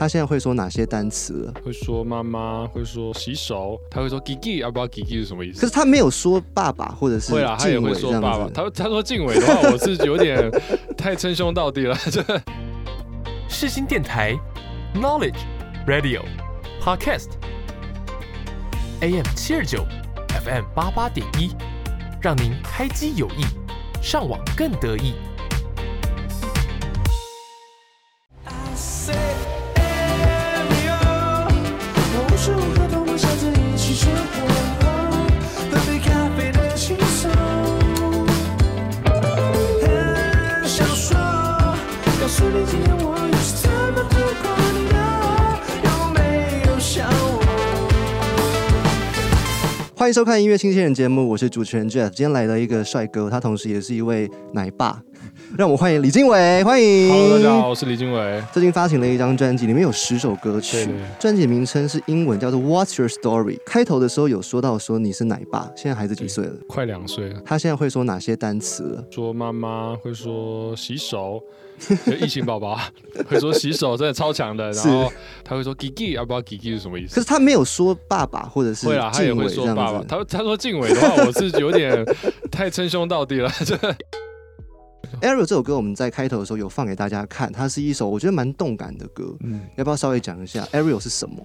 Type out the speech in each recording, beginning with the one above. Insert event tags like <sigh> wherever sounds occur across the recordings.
他现在会说哪些单词了？会说妈妈，会说洗手，他会说 Gigi，啊不知道 Gigi 是什么意思。可是他没有说爸爸或者是会啦，他也会说爸爸。他他说静伟的话，我是有点 <laughs> 太称兄道弟了。这 <laughs> 世新电台，Knowledge Radio Podcast AM 七二九 FM 八八点一，让您开机有益，上网更得意。欢迎收看音乐新鲜人节目，我是主持人 Jeff。今天来了一个帅哥，他同时也是一位奶爸，让我们欢迎李经纬，欢迎。Hello，大家好，我是李经纬。最近发行了一张专辑，里面有十首歌曲，专辑名称是英文，叫做 What's Your Story。开头的时候有说到说你是奶爸，现在孩子几岁了？快两岁了。他现在会说哪些单词了？说妈妈，会说洗手。疫情宝宝 <laughs> 会说洗手真的超强的，然后他会说 Gigi，要不知道 Gigi 是什么意思。可是他没有说爸爸或者是会啦，他也会说爸爸。他 <laughs> 他说静伟的话，我是有点太称兄道弟了。这 Ariel 这首歌我们在开头的时候有放给大家看，它是一首我觉得蛮动感的歌。嗯，要不要稍微讲一下 Ariel 是什么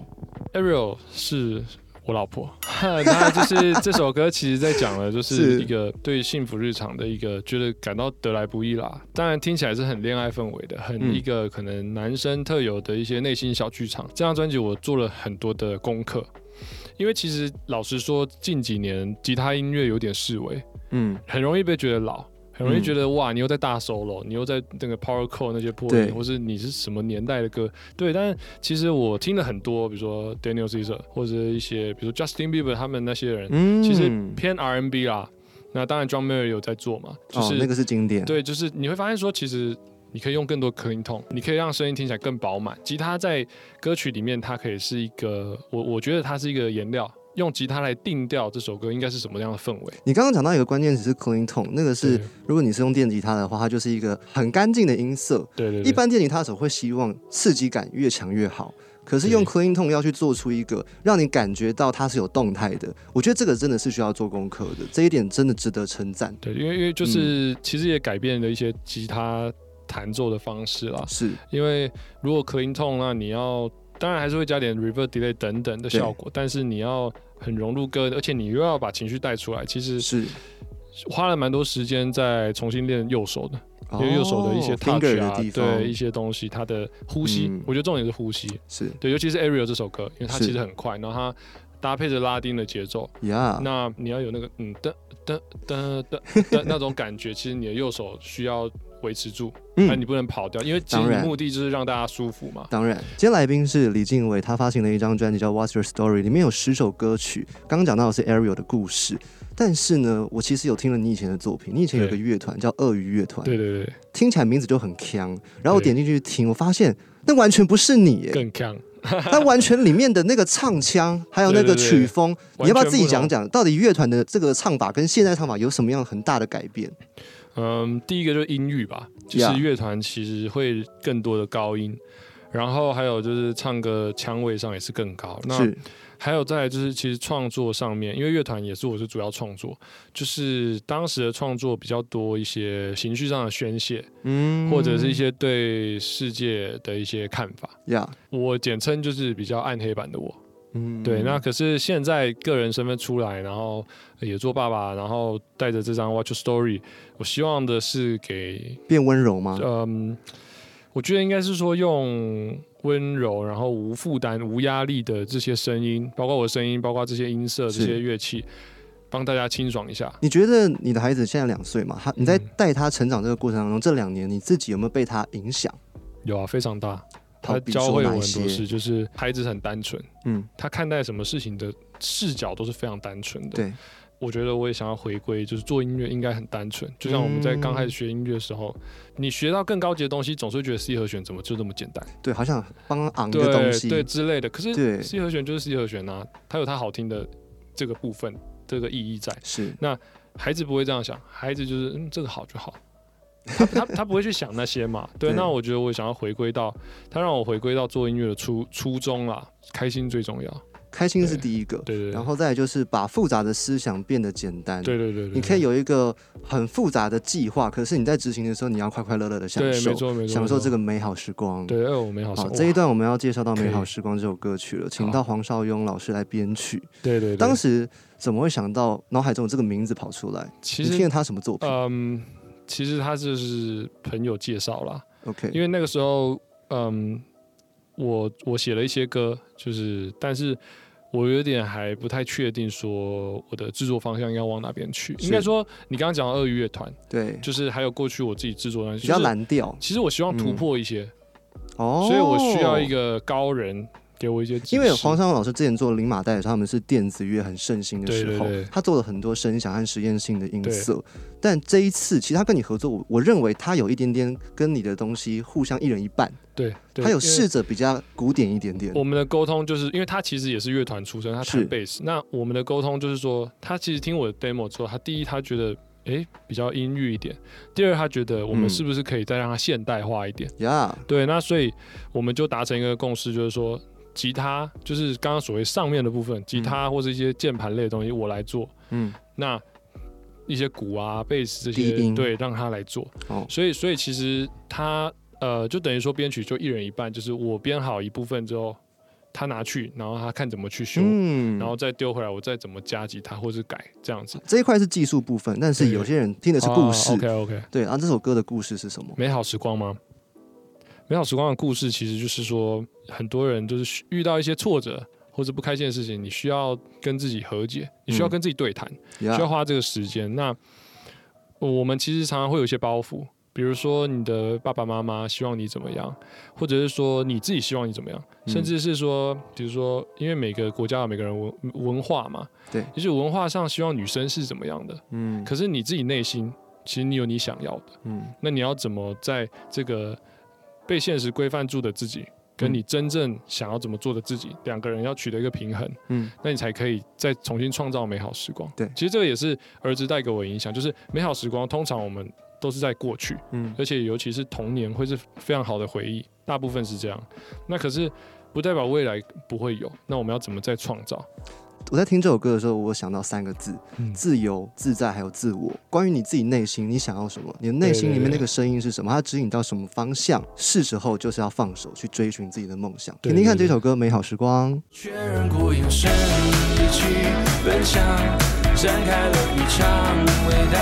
？Ariel 是。我老婆，<laughs> 那就是这首歌，其实在讲的就是 <laughs> 一个对幸福日常的一个觉得感到得来不易啦。当然听起来是很恋爱氛围的，很一个可能男生特有的一些内心小剧场。这张专辑我做了很多的功课，因为其实老实说，近几年吉他音乐有点式微，嗯，很容易被觉得老。很容易觉得哇，你又在大 solo，你又在那个 power chord 那些破音，或是你是什么年代的歌？对，但是其实我听了很多，比如说 Daniel Caesar 或者一些，比如说 Justin Bieber 他们那些人，其实偏 R&B 啦。那当然 John Mayer 有在做嘛，就是那个是经典。对，就是你会发现说，其实你可以用更多 clean tone，你可以让声音听起来更饱满。吉他在歌曲里面，它可以是一个，我我觉得它是一个颜料。用吉他来定调这首歌应该是什么样的氛围？你刚刚讲到一个关键词是 clean tone，那个是如果你是用电吉他的话，它就是一个很干净的音色。对对。一般电吉他手会希望刺激感越强越好，可是用 clean tone 要去做出一个让你感觉到它是有动态的，我觉得这个真的是需要做功课的，这一点真的值得称赞。对，因为因为就是其实也改变了一些吉他弹奏的方式啦。是因为如果 clean tone，那你要当然还是会加点 reverb delay 等等的效果，但是你要。很融入歌，而且你又要把情绪带出来，其实是。花了蛮多时间在重新练右手的，因为右手的一些 touch 啊，对一些东西，它的呼吸，我觉得重点是呼吸，是。对，尤其是 Ariel 这首歌，因为它其实很快，然后它搭配着拉丁的节奏，呀，那你要有那个嗯噔噔噔噔的那种感觉，其实你的右手需要。维持住，嗯你不能跑掉，因为其实目的就是让大家舒服嘛。当然，今天来宾是李静伟，他发行了一张专辑叫《What's Your Story》，里面有十首歌曲。刚刚讲到的是 Ariel 的故事，但是呢，我其实有听了你以前的作品，你以前有个乐团叫鳄鱼乐团，对对对，听起来名字就很强。然后我点进去听，我发现那完全不是你，更强。它完全里面的那个唱腔，还有那个曲风，<laughs> 你要不要自己讲讲，到底乐团的这个唱法跟现在唱法有什么样很大的改变？嗯，第一个就是音域吧，就是乐团其实会更多的高音，然后还有就是唱歌腔位上也是更高。那还有再就是其实创作上面，因为乐团也是我是主要创作，就是当时的创作比较多一些情绪上的宣泄，嗯，或者是一些对世界的一些看法。呀，我简称就是比较暗黑版的我。嗯，对，那可是现在个人身份出来，然后也做爸爸，然后带着这张《Watch Story》，我希望的是给变温柔吗？嗯，我觉得应该是说用温柔，然后无负担、无压力的这些声音，包括我的声音，包括这些音色、这些乐器，帮大家清爽一下。你觉得你的孩子现在两岁嘛？他你在带他成长这个过程当中，这两年你自己有没有被他影响？有啊，非常大。他教会我很多事，就是孩子很单纯，嗯，他看待什么事情的视角都是非常单纯的。对，我觉得我也想要回归，就是做音乐应该很单纯。就像我们在刚开始学音乐的时候，你学到更高级的东西，总是觉得 C 和弦怎么就这么简单？对，好像帮昂的东西，对之类的。可是 C 和弦就是 C 和弦啊，它有它好听的这个部分，这个意义在。是，那孩子不会这样想，孩子就是嗯，这个好就好。他他他不会去想那些嘛。对，对那我觉得我想要回归到他让我回归到做音乐的初初衷啦，开心最重要。开心是第一个，对对对，然后再来就是把复杂的思想变得简单。对对对对，你可以有一个很复杂的计划，可是你在执行的时候，你要快快乐乐的享对，受没，错没错，享受这个美好时光。对，哎我美好时好，光。这一段我们要介绍到《美好时光》这首歌曲了，请到黄少庸老师来编曲。对对对，当时怎么会想到脑海中有这个名字跑出来？其实你听了他什么作品嗯，其实他就是朋友介绍啦，？OK，因为那个时候，嗯，我我写了一些歌，就是，但是我有点还不太确定说我的制作方向要往哪边去。应该说，你刚刚讲到鳄鱼乐团，对，就是还有过去我自己制作的，比较就是蓝调其实我希望突破一些，哦，所以我需要一。个高人给我一些。因为黄少庸老师之前做零马带的时候，他们是电子乐很盛行的时候，他做了很多声响和实验性的音色。但这一次，其实他跟你合作，我我认为他有一点点跟你的东西互相一人一半，对，对他有试着比较古典一点点。我们的沟通就是因为他其实也是乐团出身，他是弹贝斯。那我们的沟通就是说，他其实听我的 demo 之后，他第一他觉得诶比较阴郁一点，第二他觉得我们嗯是不是可以再让它现代化一点？呀对，那所以我们就达成一个共识，就是说吉他就是刚刚所谓上面的部分，吉他或是一些键盘类的东西我来做，嗯，那一些鼓啊、贝斯这些对让他来做。哦，所以所以其实他呃就等于说编曲就一人一半，就是我编好一部分之后，他拿去，然后他看怎么去修，嗯然后再丢回来，我再怎么加吉他或是改这样子。这一块是技术部分，但是有些人听的是故事。OK OK，对啊，这首歌的故事是什么？美好时光吗？美好时光的故事其实就是说，很多人就是遇到一些挫折或者不开心的事情，你需要跟自己和解，你需要嗯。跟自己对谈，需要，花这个时间。那我们其实常常会有一些包袱，比如说你的爸爸妈妈希望你怎么样，或者是说你自己希望你怎么样，嗯。甚至是说，比如说，因为每个国家有每个人文文化嘛，对。就是文化上希望女生是怎么样的，嗯。可是你自己内心其实你有你想要的，嗯。那你要怎么在这个被现实规范住的自己？跟嗯你真正想要怎么做的自己，两个人要取得一个平衡，嗯那你才可以再重新创造美好时光。对其实这个也是儿子带给我影响，就是美好时光通常我们都是在过去，嗯而且尤其是童年会是非常好的回忆，大部分是这样。那可是不代表未来不会有，那我们要怎么再创造？我在听这首歌的时候，我想到三个字：嗯自由、自在，还有自我。关于你自己内心，你想要什么？你的内心里面那个声音是什么？它指引到什么方向？是时候就是要放手去追寻自己的梦想。对听听看这首歌《美好时光》。确认过眼神，一起奔向，展开了一场伟大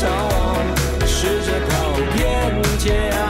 逃亡，试着跑遍天涯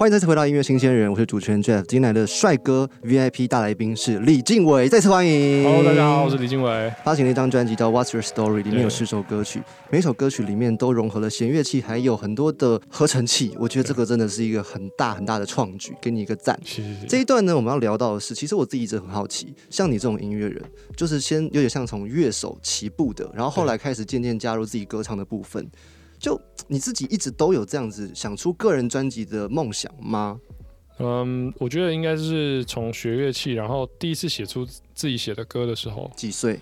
欢迎再次回到音乐新鲜人，我是主持人 Jeff。今天来的帅哥 VIP 大来宾是李静伟，再次欢迎。Hello，大家好，我是李静伟。发行了一张专辑叫《What's Your Story》，里面有对十首歌曲，每首歌曲里面都融合了弦乐器，还有很多的合成器。我觉得这个真的是一个很大很大的创举，给你一个赞。这一段呢，我们要聊到的是，其实我自己一直很好奇，像你这种音乐人，就是先有点像从乐手起步的，然后后来开始渐渐加入自己歌唱的部分。就你自己一直都有这样子想出个人专辑的梦想吗？嗯，我觉得应该是从学乐器，然后第一次写出自己写的歌的时候，几岁？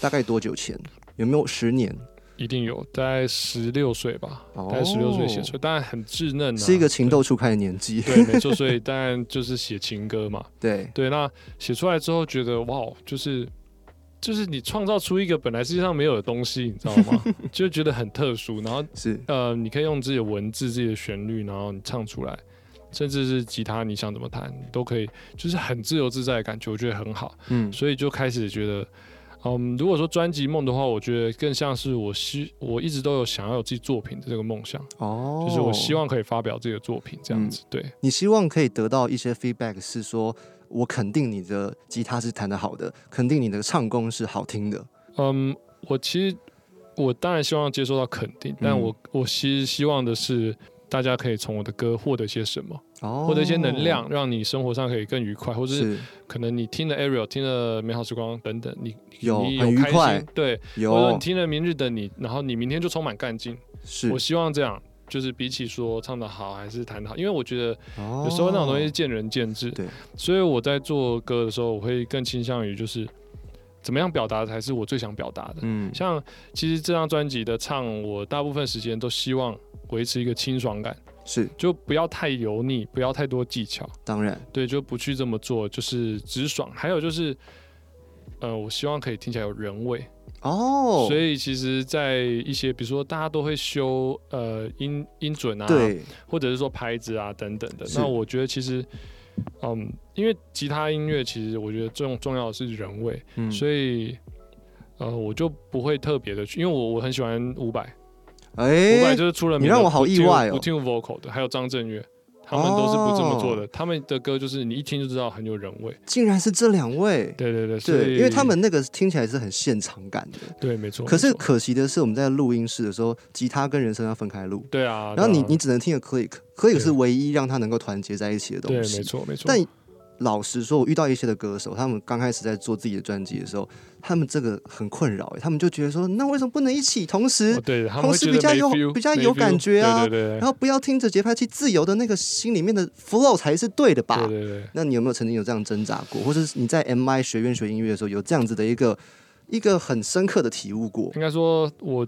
大概多久前？有没有十年？一定有，大概十六岁吧，哦大概十六岁写出来，当然很稚嫩、啊，是一个情窦初开的年纪。对，没错，所以当然就是写情歌嘛。<laughs> 对，对，那写出来之后觉得哇，就是就是你创造出一个本来世界上没有的东西，你知道吗？<laughs> 就觉得很特殊，然后是呃，你可以用自己的文字、自己的旋律，然后你唱出来，甚至是吉他，你想怎么弹都可以，就是很自由自在的感觉，我觉得很好，嗯所以就开始觉得。嗯，如果说专辑梦的话，我觉得更像是我希我一直都有想要有自己作品的这个梦想，哦，就是我希望可以发表自己的作品这样子。对，你希望可以得到一些 feedback，是说我肯定你的吉他是弹得好的，肯定你的唱功是好听的。嗯，我其实我当然希望接受到肯定，但嗯。我我其实希望的是。大家可以从我的歌获得些什么，哦，获得一些能量，让你生活上可以更愉快，或者是是。可能你听了 Ariel，听了美好时光等等，你有你开很愉快心，对，或者说有你听了明日的你，然后你明天就充满干劲。是。我希望这样，就是比起说唱的好还是弹的好，因为我觉得有有时候那种东西是见仁见智，哦对，所以我在做歌的时候，我会更倾向于就是怎么样表达才是我最想表达的。嗯。像其实这张专辑的唱，我大部分时间都希望维持一个清爽感，是。就不要太油腻，不要太多技巧，当然。对，就不去这么做，就是直爽。还有就是，呃，我希望可以听起来有人味，哦，所以其实，在一些比如说大家都会修呃音音准啊，对。或者是说拍子啊等等的。那我觉得其实，嗯，因为吉他音乐其实我觉得重重要的是人味，嗯。所以呃我就不会特别的去，因为我我很喜欢伍佰，伍佰哎就是出了名你让我好意外哦。不听 vocal 的，还有张震岳。他们都是不这么做的，他们的歌就是你一听就知道很有人味。竟然是这两位。对对对，所对，因为他们那个听起来是很现场感的，对没错。可是可惜的是，我们在录音室的时候，吉他跟人声要分开录，对啊，然后你啊你只能听个 click，click 对是唯一让他能够团结在一起的东西。对没错没错。但老实说，我遇到一些的歌手，他们刚开始在做自己的专辑的时候，他们这个很困扰、欸，他们就觉得说，那为什么不能一起同时哦，对同时比较有比较有感觉啊对对对然后不要听着节拍器自由的那个心里面的 flow 才是对的吧？对对对。那你有没有曾经有这样挣扎过，或者是你在 MI 学院学音乐的时候有这样子的一个一个很深刻的体悟过？应该说我。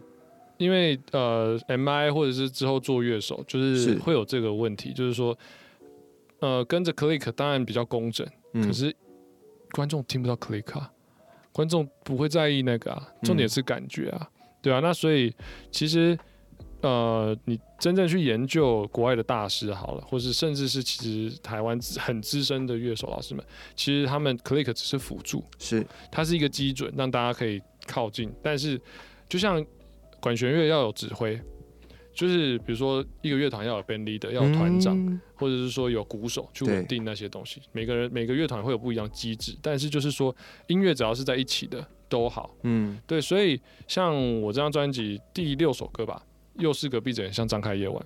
因为呃，MI 或者是之后做乐手，就是是会有这个问题，就是说，呃，跟着 click 当然比较工整，嗯。可是观众听不到 click 啊，观众不会在意那个啊，重点是感觉啊，对啊，那所以其实呃，你真正去研究国外的大师好了，或是甚至是其实台湾很资深的乐手老师们，其实他们 click 只是辅助，是。它是一个基准，让大家可以靠近。但是，就像管弦乐要有指挥，就是比如说一个乐团要有 band leader，要有团长，嗯或者是说有鼓手去稳定那些东西。每个人每个乐团会有不一样机制，但是就是说音乐只要是在一起的都好。嗯对，所以像我这张专辑第六首歌吧，又是隔壁着眼像张开夜晚，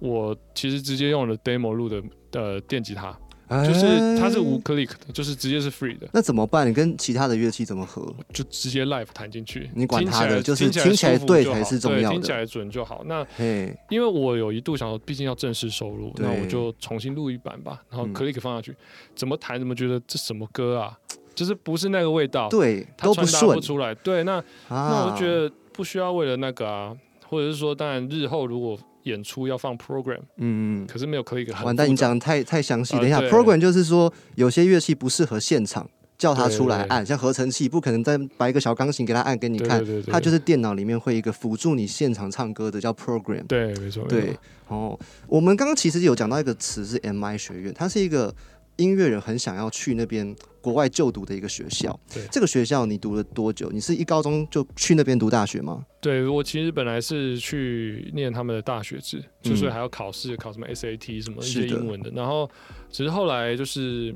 我其实直接用了 demo 录的呃电吉他，就是它是无哎 click 的，就是直接是 free 的。那怎么办？你跟其他的乐器怎么合？就直接 live 弹进去，你管它的就是听起来听起来舒服就好对才是重要的听起来准就好。那嘿，因为我有一度想说，毕竟要正式收入，那我就重新录一版吧，然后嗯 click 放下去，怎么弹怎么觉得这什么歌啊，就是不是那个味道，对，它都不达不出来。对，那那啊。我就觉得不需要为了那个啊，或者是说，当然日后如果演出要放 program，嗯，嗯可是没有 click 很完蛋，你讲的太太详细。啊等一下对，program 就是说有些乐器不适合现场叫它对对出来按，像合成器不可能再摆一个小钢琴给他按给你看对，对它就是电脑里面会一个辅助你现场唱歌的叫 program。对，没错，对，哦，我们刚刚其实有讲到一个词是 MI 学院，它是一个音乐人很想要去那边国外就读的一个学校。对这个学校你读了多久？你是一高中就去那边读大学吗？对我其实本来是去念他们的大学制，就所以嗯还要考试，考什么 SAT 什么一是英文的。然后只是后来就是，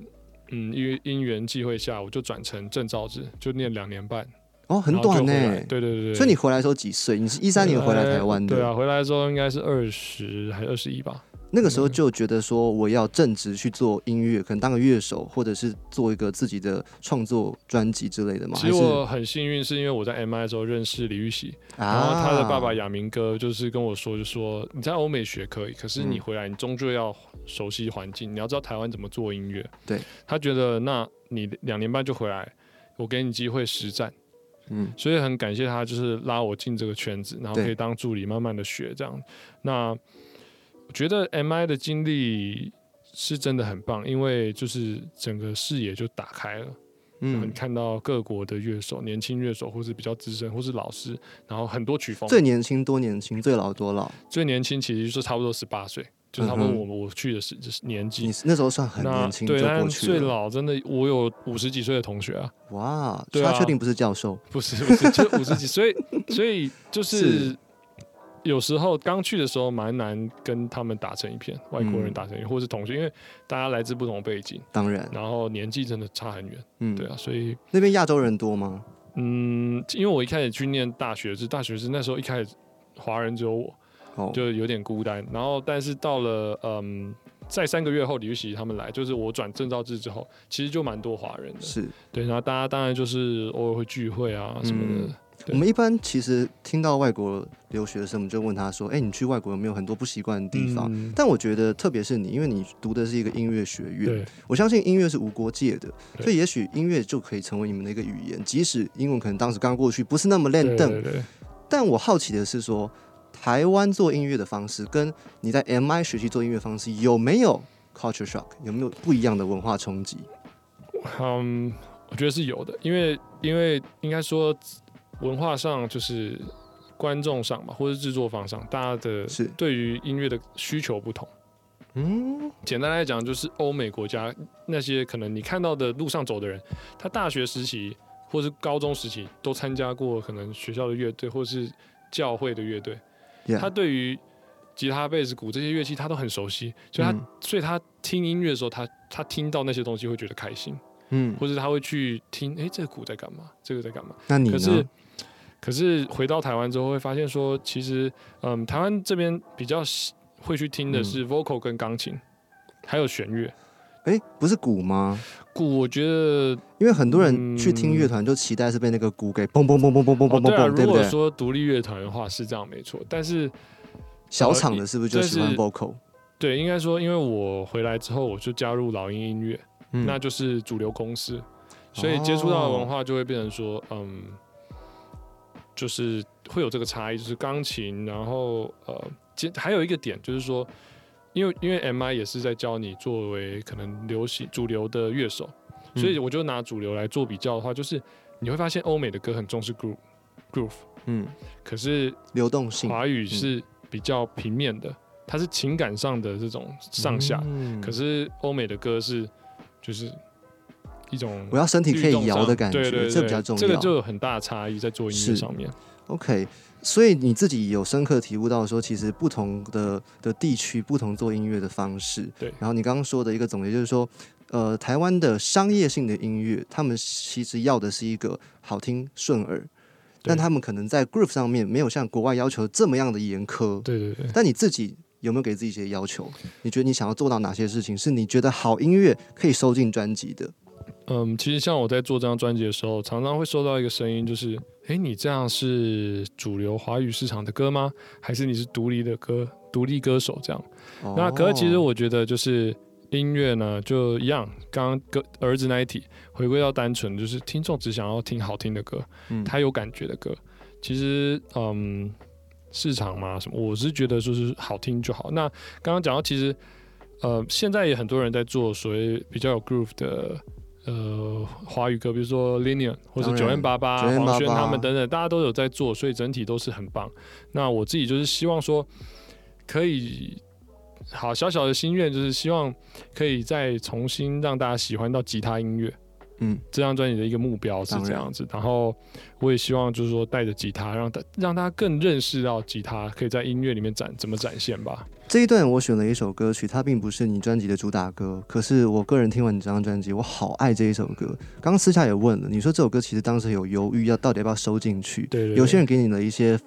嗯，因为因缘际会下，我就转成证照制，就念两年半，哦，很短呢、对对对。所以你回来的时候几岁？你是一三年回来台湾的，对啊，回来的时候应该是二十还是二十一吧。那个时候就觉得说我要正直去做音乐，可能当个乐手，或者是做一个自己的创作专辑之类的嘛？其实我很幸运，是因为我在 MI 的时候认识李玉玺，然后啊，他的爸爸亚明哥就是跟我说，就说你在欧美学可以，可是你嗯回来你终究要熟悉环境，你要知道台湾怎么做音乐。对，他觉得那你两年半就回来，我给你机会实战，嗯所以很感谢他，就是拉我进这个圈子，然后可以当助理，慢慢的学这样。那我觉得 MI 的经历是真的很棒，因为就是整个视野就打开了。然后你嗯，看到各国的乐手，年轻乐手，或是比较资深，或是老师，然后很多曲风。最年轻多年轻，最老多老。最年轻其实就是差不多十八岁，就差不多嗯哼我我去的是就是年纪你。那时候算很年轻就对，最。老真的，我有五十几岁的同学啊，哇，对啊他确定不是教授？不是不是，就五十几，所以所以就是是有时候刚去的时候蛮难跟他们打成一片，外国人嗯打成一片，或是同学，因为大家来自不同背景，当然，然后年纪真的差很远，嗯，对啊，所以那边亚洲人多吗？嗯，因为我一开始去念大学是大学是那时候一开始华人只有我，哦，就有点孤单。然后但是到了嗯，在三个月后李玉玺他们来，就是我转证照制之后，其实就蛮多华人的。是对，然后大家当然就是偶尔会聚会啊什么的。我们一般其实听到外国留学生，我们就问他说：“哎、你去外国有没有很多不习惯的地方？”嗯但我觉得，特别是你，因为你读的是一个音乐学院，我相信音乐是无国界的，所以也许音乐就可以成为你们的一个语言，即使英文可能当时刚过去不是那么练邓。但我好奇的是说，台湾做音乐的方式跟你在 MI 学习做音乐方式有没有 culture shock，有没有不一样的文化冲击？嗯，我觉得是有的，因为因为应该说文化上就是观众上吧，或者制作方上，大家的是对于音乐的需求不同。嗯，简单来讲，就是欧美国家那些可能你看到的路上走的人，他大学时期或是高中时期都参加过可能学校的乐队或是教会的乐队他对于吉他、贝斯、鼓这些乐器他都很熟悉，所以他、嗯所以他听音乐的时候，他他听到那些东西会觉得开心，嗯，或者他会去听，诶，这个鼓在干嘛？这个在干嘛？那你可是呢？可是回到台湾之后，会发现说，其实嗯，台湾这边比较喜会去听的嗯是 vocal 跟钢琴，还有弦乐。哎、不是鼓吗？鼓我觉得因为很多人去听乐团就期待是被那个鼓给嘣嘣嘣嘣嘣嘣嘣哦，对啊，嘣嘣，对如果？说独立乐团的话是这样没错，但是小厂的是不是就喜欢是 vocal？对，应该说，因为我回来之后，我就加入老鹰音乐，嗯那就是主流公司，所以接触到的文化就会变成说，嗯，就是会有这个差异，就是钢琴，然后呃，接还有一个点就是说，因为因为 MI 也是在教你作为可能流行主流的乐手，所以我就拿主流来做比较的话，就是你会发现欧美的歌很重视 groove groove，嗯，可是流动性华语是比较平面的，它是情感上的这种上下，嗯。可是欧美的歌是就是一种我要身体可以摇的感觉，对对对，这比较重要。这个就有很大的差异在做音乐上面。OK，所以你自己有深刻体悟到说，其实不同的的地区，不同做音乐的方式。对然后你刚刚说的一个总结就是说，呃，台湾的商业性的音乐，他们其实要的是一个好听顺耳，但他们可能在 groove 上面没有像国外要求这么样的严苛。对对对，但你自己有没有给自己一些要求？你觉得你想要做到哪些事情，是你觉得好音乐可以收进专辑的？嗯，其实像我在做这张专辑的时候，常常会收到一个声音，就是，诶，你这样是主流华语市场的歌吗？还是你是独立的歌，独立歌手这样？那可是其实哦我觉得就是音乐呢，就一样，刚刚歌儿子那一题，回归到单纯，就是听众只想要听好听的歌，嗯他有感觉的歌。其实，嗯，市场嘛什么，我是觉得就是好听就好。那刚刚讲到，其实呃，现在也很多人在做所谓比较有 groove 的。呃，华语歌，比如说 Linian 或者九 N 八八、黄轩他们等等，大家都有在做，所以整体都是很棒。那我自己就是希望说，可以好小小的心愿，就是希望可以再重新让大家喜欢到吉他音乐。嗯，这张专辑的一个目标是这样子，然后我也希望就是说带着吉他，让他让大家更认识到吉他可以在音乐里面展怎么展现吧。这一段我选了一首歌曲，它并不是你专辑的主打歌，可是我个人听完你这张专辑，我好爱这一首歌。刚刚私下也问了，你说这首歌其实当时有犹豫要到底要不要收进去，对对对有些人给你了一些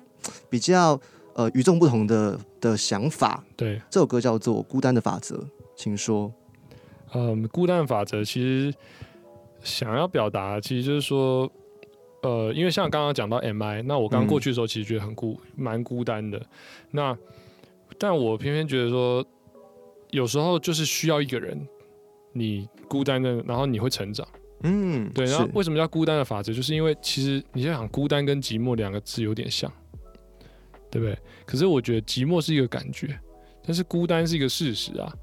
比较呃与众不同的的想法。对，这首歌叫做《孤单的法则》，请说。嗯，孤单法则其实想要表达，其实就是说，呃，因为像刚刚讲到 MI，那我刚嗯过去的时候，其实觉得很孤，蛮孤单的。那但我偏偏觉得说，有时候就是需要一个人，你孤单的，然后你会成长。嗯，对，然后为什么叫孤单的法则？就是因为其实你在想孤单跟寂寞两个字有点像，对不对？可是我觉得寂寞是一个感觉，但是孤单是一个事实啊。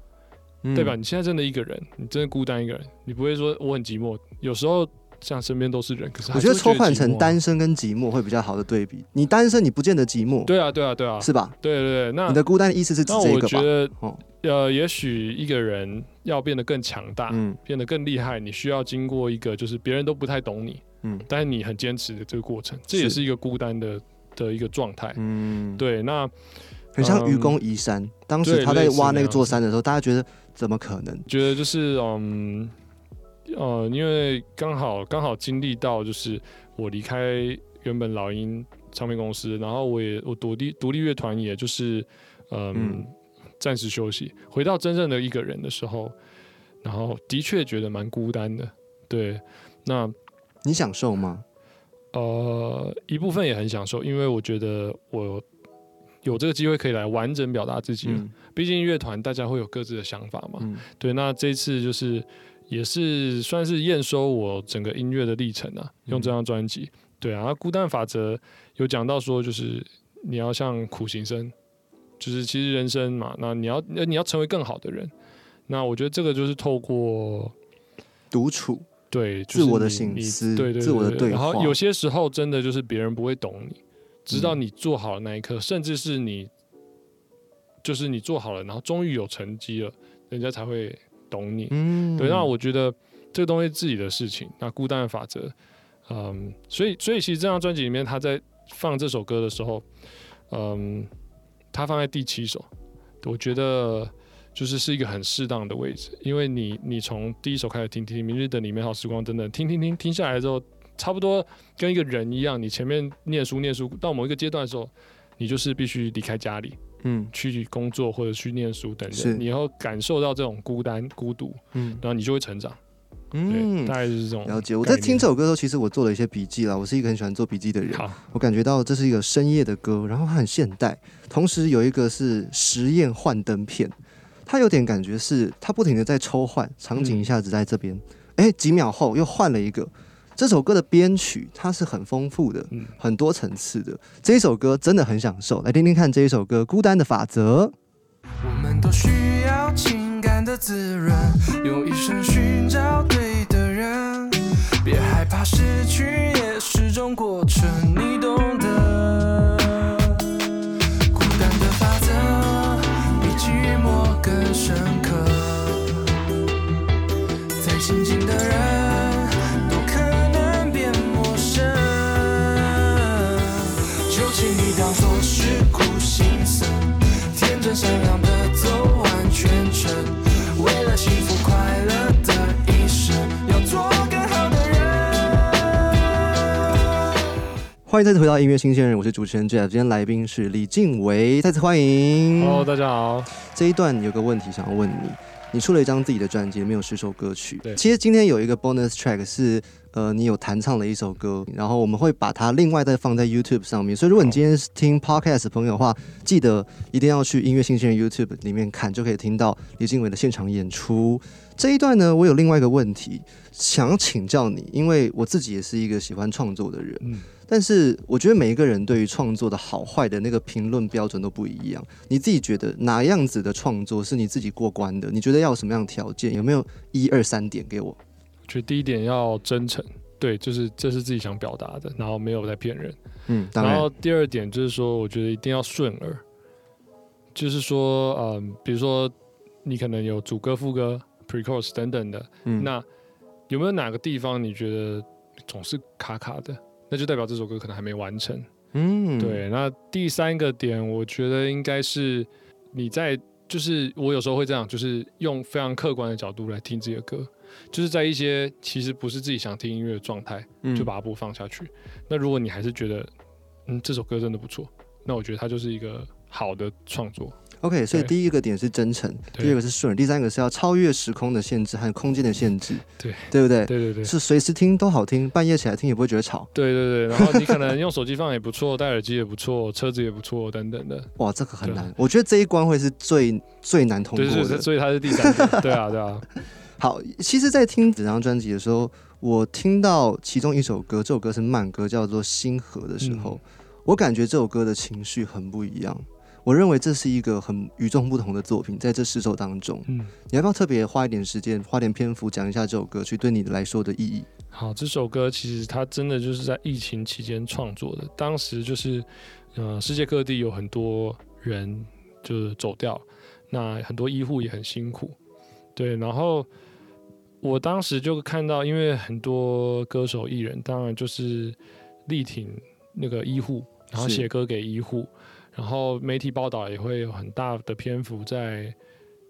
代表嗯你现在真的一个人，你真的孤单一个人，你不会说我很寂寞。有时候像身边都是人，可是还我觉得抽换成。单身跟寂寞会比较好的对比。你单身，你不见得寂寞，对啊，对啊，对啊，是吧？对对对。那你的孤单的意思是指这个吧？我觉得哦，呃，也许一个人要变得更强大，嗯变得更厉害，你需要经过一个就是别人都不太懂你，嗯但是你很坚持的这个过程，这也是是一个孤单的的一个状态。嗯，对，那很像愚嗯公移山。当时他在挖那座山的时候，大家觉得怎么可能？觉得就是嗯呃，因为刚好刚好经历到就是我离开原本老鹰唱片公司，然后我也我独立独立乐团也就是嗯嗯暂时休息，回到真正的一个人的时候，然后的确觉得蛮孤单的。对，那你享受吗？呃一部分也很享受，因为我觉得我有这个机会可以来完整表达自己毕竟乐团大家会有各自的想法嘛。嗯对，那这次就是也是算是验收我整个音乐的历程啊，用这张专辑。对啊，孤单法则有讲到说，就是你要像苦行僧，就是其实人生嘛，那你要你要成为更好的人。那我觉得这个就是透过独处，对就是自我的你你省思对对自我的对话然后有些时候真的就是别人不会懂你，直到嗯你做好了那一刻，甚至是你就是你做好了，然后终于有成绩了，人家才会懂你。嗯，对，那我觉得这个东西自己的事情，那孤单的法则，嗯，所以所以其实这张专辑里面，他在放这首歌的时候，嗯，他放在第七首，我觉得就是是一个很适当的位置，因为你你从第一首开始听听《明日的你美好时光》等等，听听听听下来之后，差不多跟一个人一样，你前面念书念书到某一个阶段的时候，你就是必须离开家里，嗯。去工作或者去念书等是。等，你以后感受到这种孤单孤独，嗯。然后你就会成长。对，嗯大，概就是这种了解。我在听这首歌的时候，其实我做了一些笔记啦。我是一个很喜欢做笔记的人，好，我感觉到这是一个深夜的歌，然后它很现代，同时有一个是实验幻灯片，它有点感觉是它不停的在抽换，场景一下子在这边，哎、几秒后又换了一个。这首歌的编曲它是很丰富的，嗯，很多层次的。这一首歌真的很享受，来听听看这一首歌《孤单的法则》。我们都需要情感的滋润，用一生寻找对的人。别害怕失去，也是种过程，你欢迎再次回到音乐新鲜人，我是主持人 Jeff，今天来宾是李静维，再次欢迎。Hello，大家好。这一段有个问题想要问你，你出了一张自己的专辑，里面有十首歌曲。对其实今天有一个 bonus track 是呃你有弹唱了一首歌，然后我们会把它另外再放在 YouTube 上面。所以如果你今天是听 podcast 的朋友的话，记得一定要去音乐新鲜人 YouTube 里面看，就可以听到李静伟的现场演出。这一段呢，我有另外一个问题想要请教你，因为我自己也是一个喜欢创作的人。嗯，但是我觉得每一个人对于创作的好坏的那个评论标准都不一样。你自己觉得哪样子的创作是你自己过关的？你觉得要什么样的条件？有没有一二三点给我？我觉得第一点要真诚，对，就是这是自己想表达的，然后没有在骗人。嗯，然然后，第二点就是说，我觉得一定要顺耳，就是说，嗯，比如说你可能有主歌、副歌、pre-chorus 等等的，嗯，那有没有哪个地方你觉得总是卡卡的？那就代表这首歌可能还没完成。嗯，对，那第三个点，我觉得应该是你在，就是我有时候会这样，就是用非常客观的角度来听自己的歌，就是在一些其实不是自己想听音乐的状态，嗯就把它播放下去。那如果你还是觉得，嗯，这首歌真的不错，那我觉得它就是一个好的创作。OK，所以第一个点是真诚，第二个是顺耳，第三个是要超越时空的限制和空间的限制，对对不对？对对对。是随时听都好听，半夜起来听也不会觉得吵。对对对，然后你可能用手机放也不错，戴耳机也不错，车子也不错，等等的。哇，这个很难，我觉得这一关会是最最难通对对对，过的。所以它是第三个。<laughs> 对啊对啊，好，其实，在听整张专辑的时候，我听到其中一首歌，这首歌是慢歌，叫做《星河》的时候，我感觉这首歌的情绪很不一样。我认为这是一个很与众不同的作品，在这十首当中，嗯。你要不要特别花一点时间，花点篇幅讲一下这首歌曲对你来说的意义？好，这首歌其实它真的就是在疫情期间创作的。当时就是，呃，世界各地有很多人就是走掉，那很多医护也很辛苦，对。然后我当时就看到，因为很多歌手艺人，当然就是力挺那个医护，然后写歌给医护，然后媒体报道也会有很大的篇幅在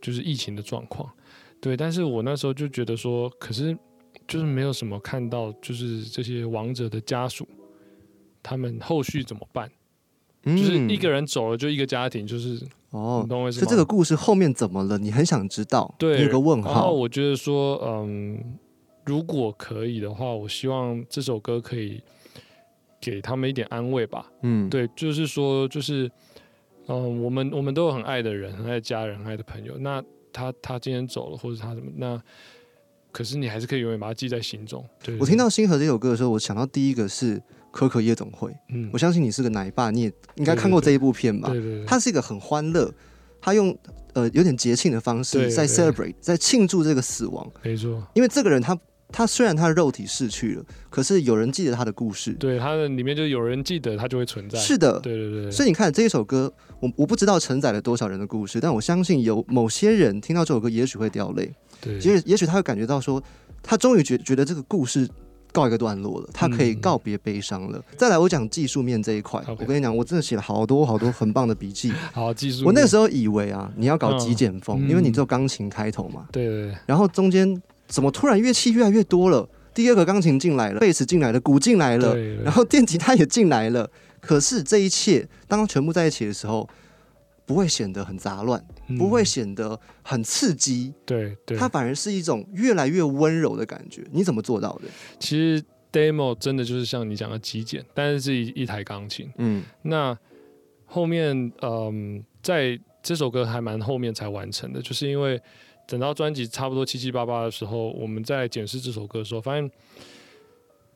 就是疫情的状况，对。但是我那时候就觉得说，可是。就是没有什么看到，就是这些亡者的家属，他们后续怎么办？就是一个人走了，就一个家庭，就是嗯哦你，懂我意思吗？这个故事后面怎么了？你很想知道，对有个问号然后号。我觉得说，嗯，如果可以的话，我希望这首歌可以给他们一点安慰吧。嗯，对，就是说，就是，嗯，我们我们都有很爱的人，很爱的家人，很爱的朋友。那他他今天走了，或者他什么那？可是你还是可以永远把他记在心中。对，我听到《星河》这首歌的时候，我想到第一个是《可可夜总会》。嗯我，相信你是个奶爸，你也应该看过这一部片吧？对对对，它是一个很欢乐，他用呃有点节庆的方式在 celebrate，在庆祝这个死亡。没错，因为这个人他他虽然他的肉体逝去了，可是有人记得他的故事。对，他的里面就有人记得，他就会存在。是的，对对对，所以你看这一首歌，我我不知道承载了多少人的故事，但我相信有某些人听到这首歌，也许会掉泪，对，也许也许他会感觉到说，他终于觉觉得这个故事告一个段落了，他可以嗯告别悲伤了。再来，我讲技术面这一块我跟你讲，我真的写了好多好多很棒的笔记。<laughs> 好技术。我那时候以为啊，你要搞极简风，嗯因为你只有钢琴开头嘛，对对对，然后中间怎么突然乐器越来越多了？第二个钢琴进来了，贝斯进来了，鼓进来了，然后电吉他也进来了。可是这一切当全部在一起的时候，不会显得很杂乱，嗯不会显得很刺激，对对，它反而是一种越来越温柔的感觉。你怎么做到的？其实 demo 真的就是像你讲的极简，但是是一一台钢琴。嗯那后面，嗯，在这首歌还蛮后面才完成的，就是因为等到专辑差不多七七八八的时候，我们在检视这首歌的时候，发现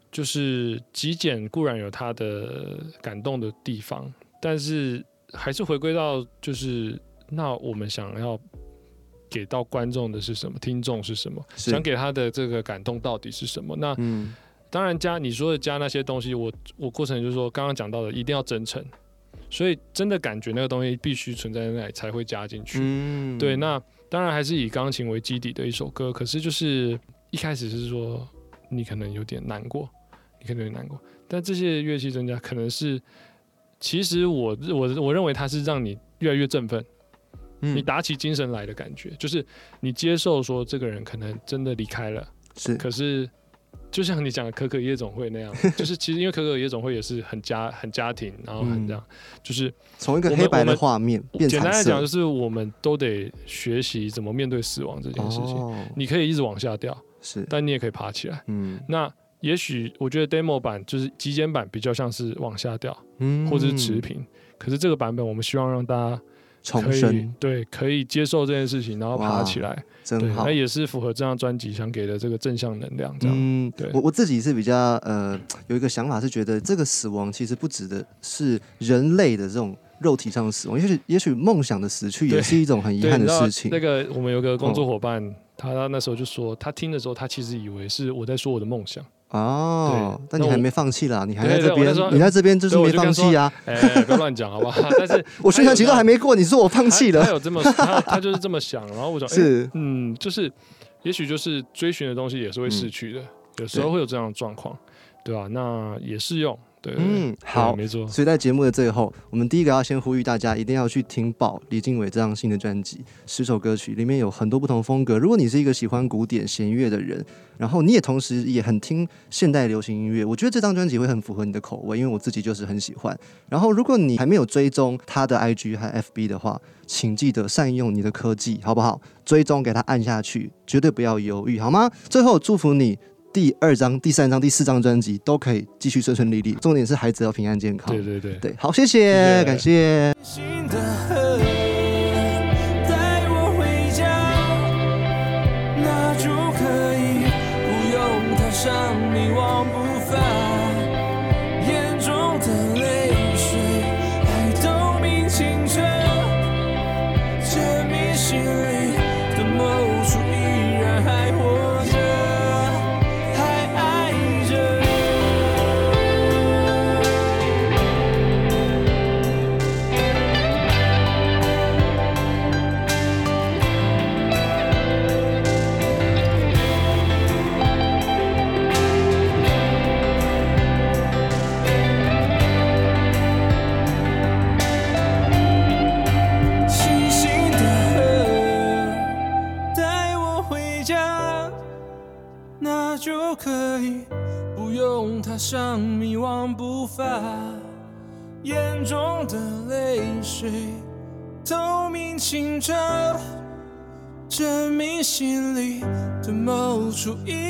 就是极简固然有它的感动的地方，但是还是回归到就是那我们想要。给到观众的是什么？听众是什么？想给他的这个感动到底是什么？那嗯当然加你说的加那些东西，我我过程就是说刚刚讲到的，一定要真诚，所以真的感觉那个东西必须存在在那里才会加进去。嗯对，那当然还是以钢琴为基底的一首歌，可是就是一开始是说你可能有点难过，你可能有点难过，但这些乐器增加可能是，其实我我我认为它是让你越来越振奋，嗯你打起精神来的感觉，就是你接受说这个人可能真的离开了。是可是，就像你讲的可可夜总会那样，<laughs> 就是其实因为可可夜总会也是很家很家庭，然后很这样，就是从一个黑白的画面变简单来讲，就是我们都得学习怎么面对死亡这件事情。哦，你可以一直往下掉，是但你也可以爬起来。嗯那也许我觉得 demo 版就是极简版比较像是往下掉，嗯或者是持平。可是这个版本，我们希望让大家可以重生，对可以接受这件事情，然后爬起来。对真，好那。也是符合这张专辑想给的这个正向能量。这样，嗯对，我我自己是比较呃有一个想法，是觉得这个死亡其实不指的是人类的这种肉体上的死亡，也许也许梦想的死去也是一种很 <laughs> 遗，憾的事情。那个我们有个工作伙伴，他他那时候就说，他听的时候，他其实以为是我在说我的梦想。哦，但你还没放弃啦，你还在这边你在这边就是没放弃啊。哎、不要乱讲好不好？但是 <laughs> 我宣传期都还没过，你说我放弃了，他他有这么他他就是这么想，然后我想，哎是。嗯，就是也许就是追寻的东西也是会逝去的，有时候会有这样的状况，对吧、那也适用，对对对嗯，好，没错，所以在节目的最后，我们第一个要先呼吁大家一定要去听爆李经纬这张新的专辑，十首歌曲里面有很多不同风格。如果你是一个喜欢古典弦乐的人，然后你也同时也很听现代流行音乐，我觉得这张专辑会很符合你的口味，因为我自己就是很喜欢。然后如果你还没有追踪他的 IG 和 FB 的话，请记得善用你的科技，好不好？追踪给他按下去，绝对不要犹豫，好吗？最后祝福你。第二张、第三张、第四张专辑都可以继续顺顺利利，重点是孩子要平安健康。对对对，对，好，谢谢，感谢。某